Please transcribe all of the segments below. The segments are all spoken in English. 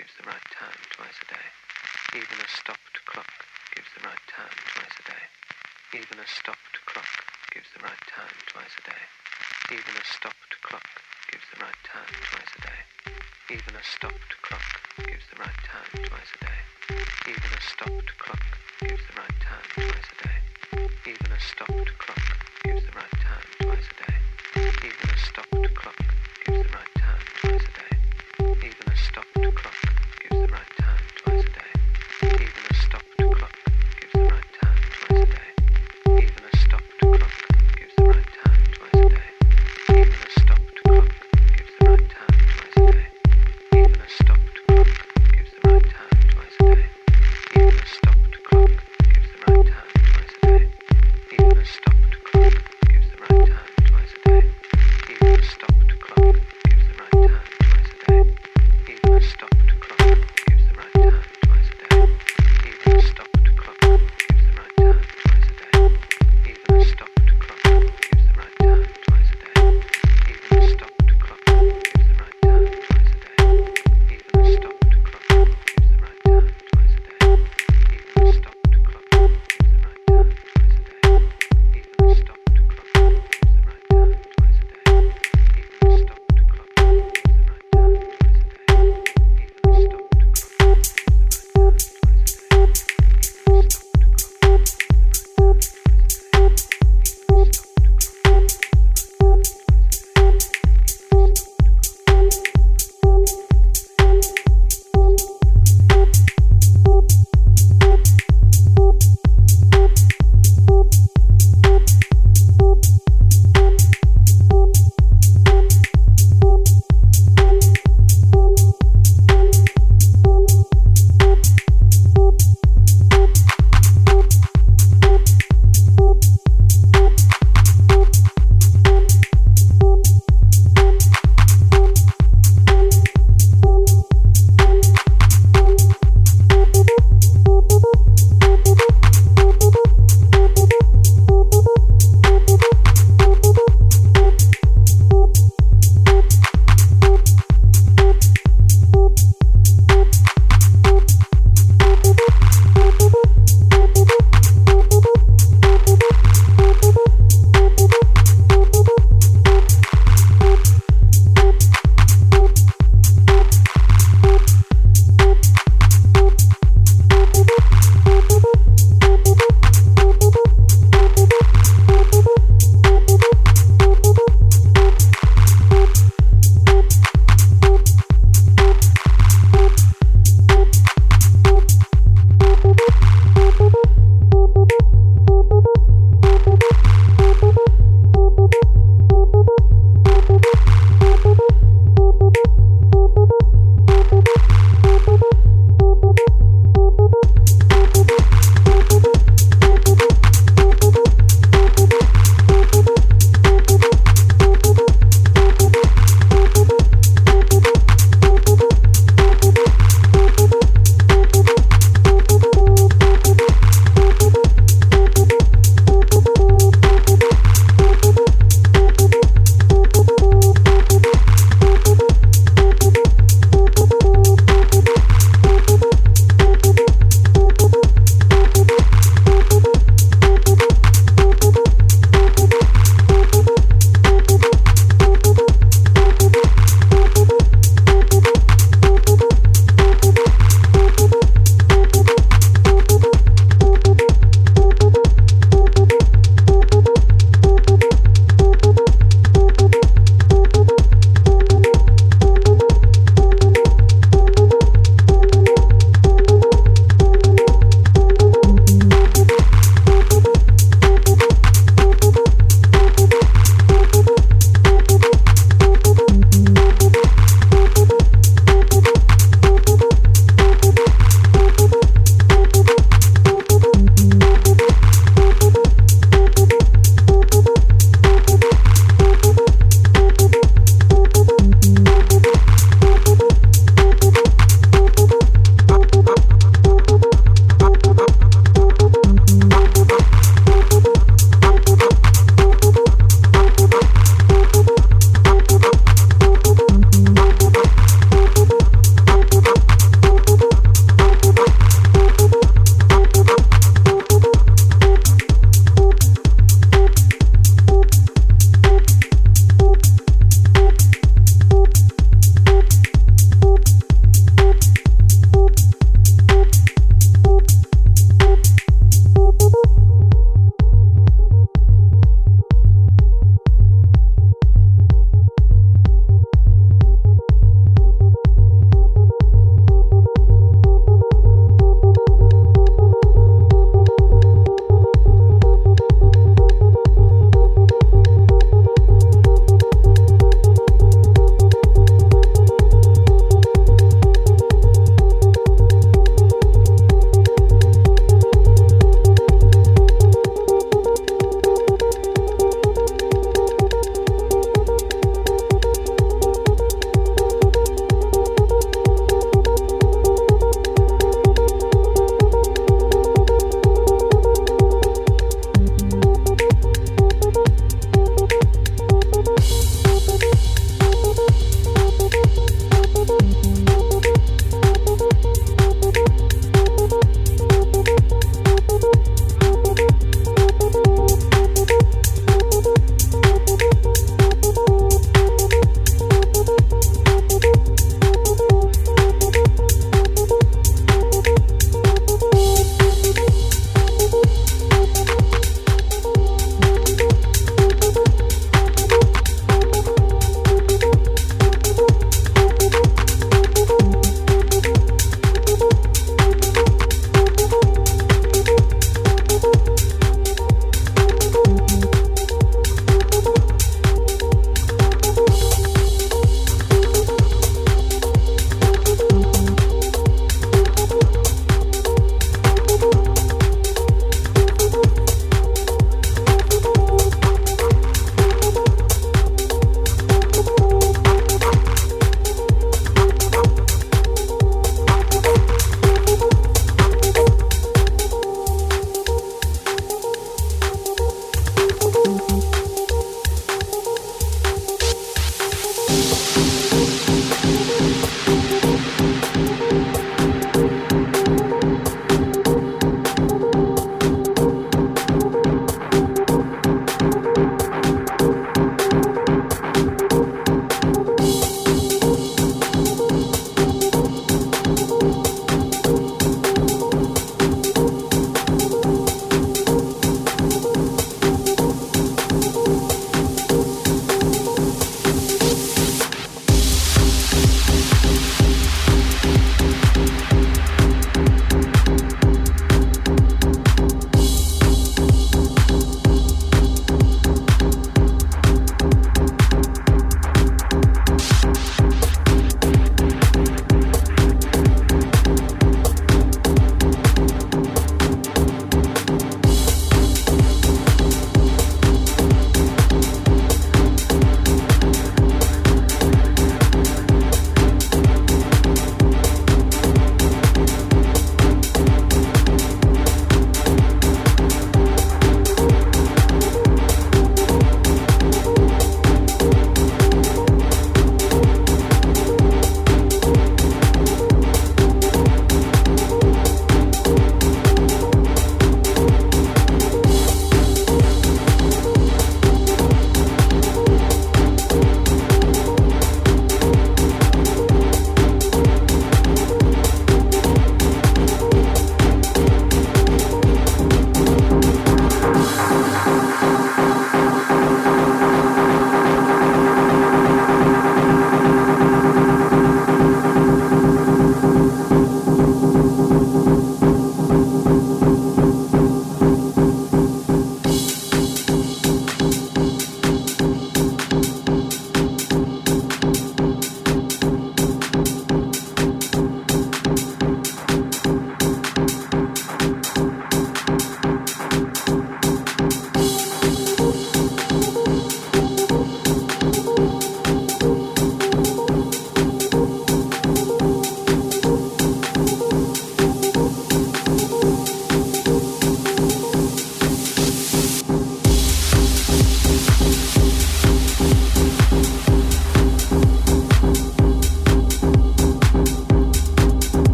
gives the right time twice a day. Even a stopped clock gives the right time twice a day. Even a stopped clock gives the right time twice a day. Even a stopped clock gives the right time twice a day. Even a stopped clock gives the right time twice a day. Even a stopped clock gives the right time twice a day. Even a stopped clock gives the right time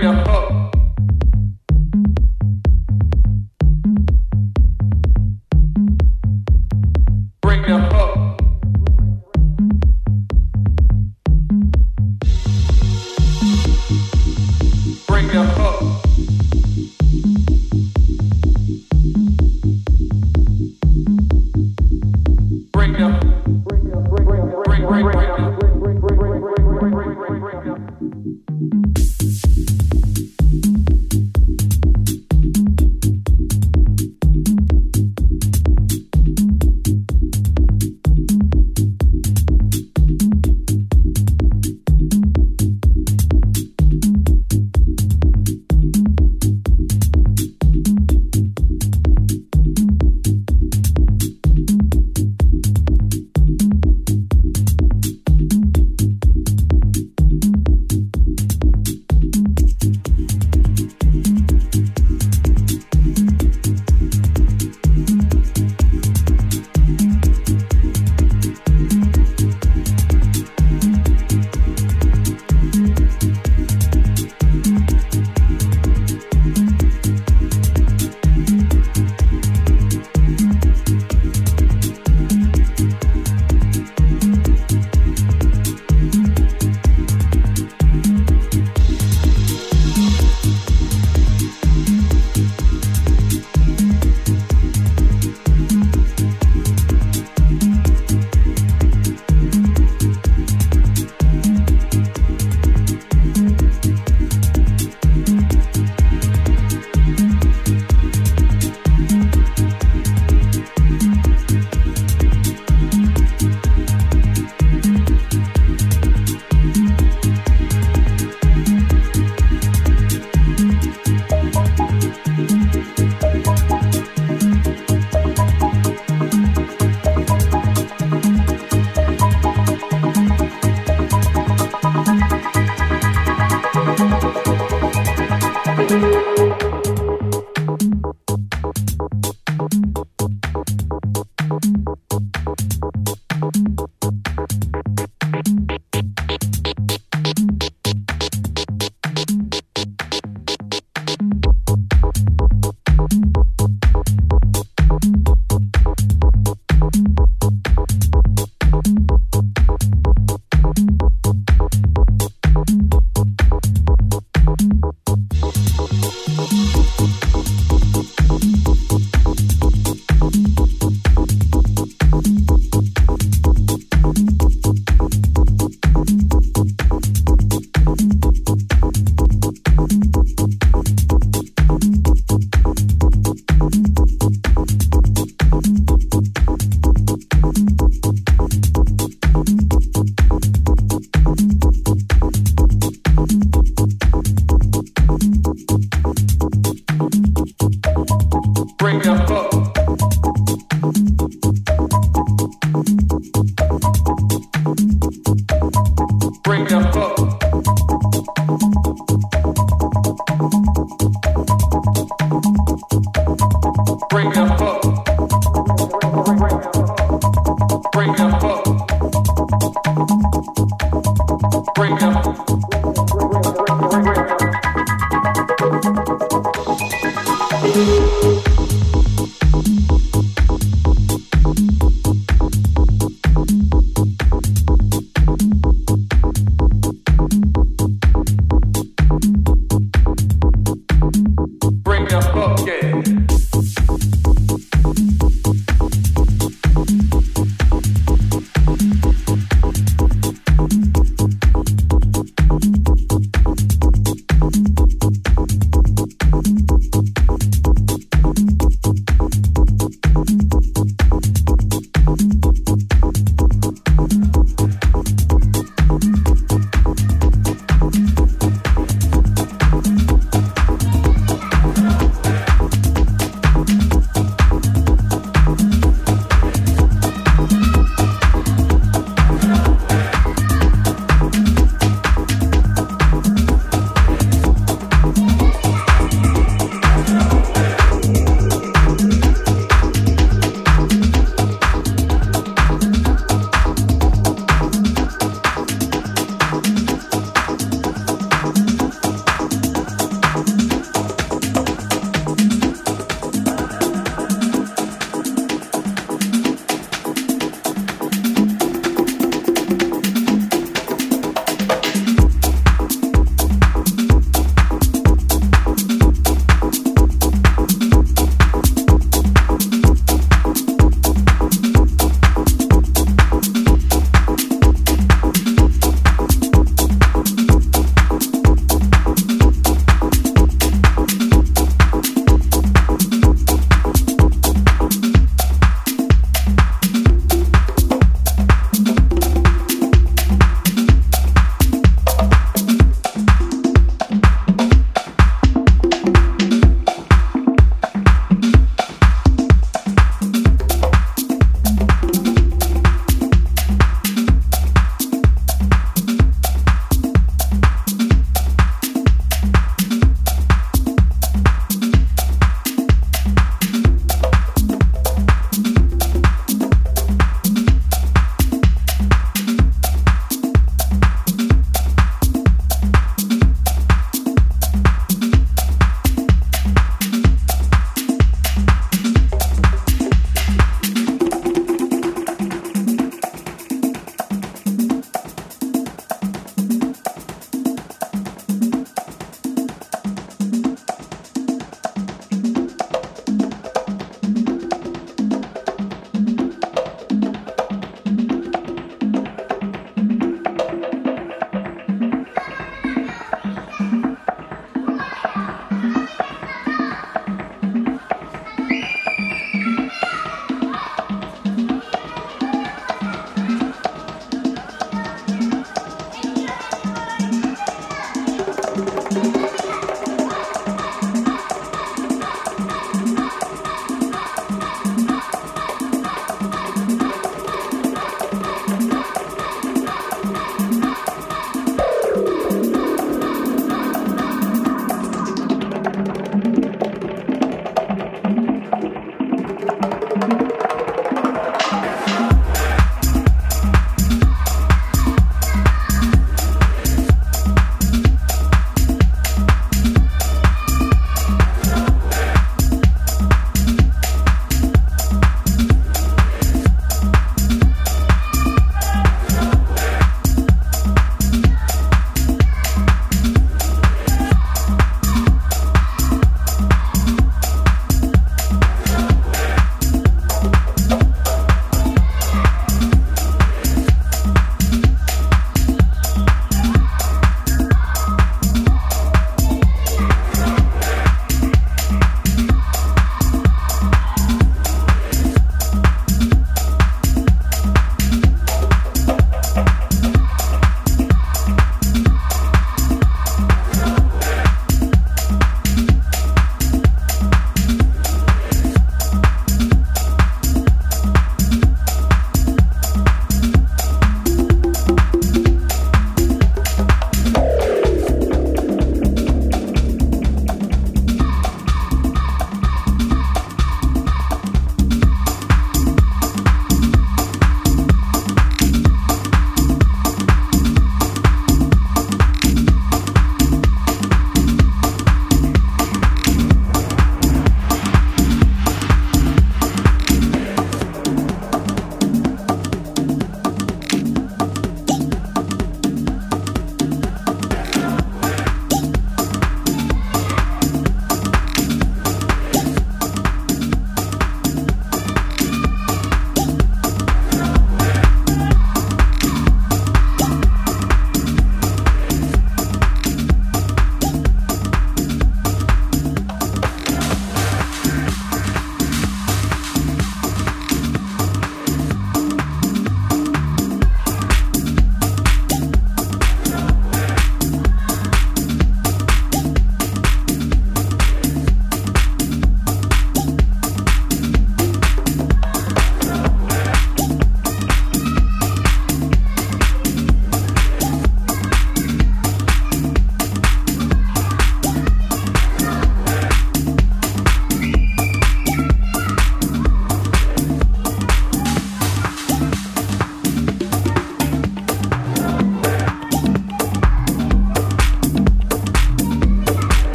Yeah.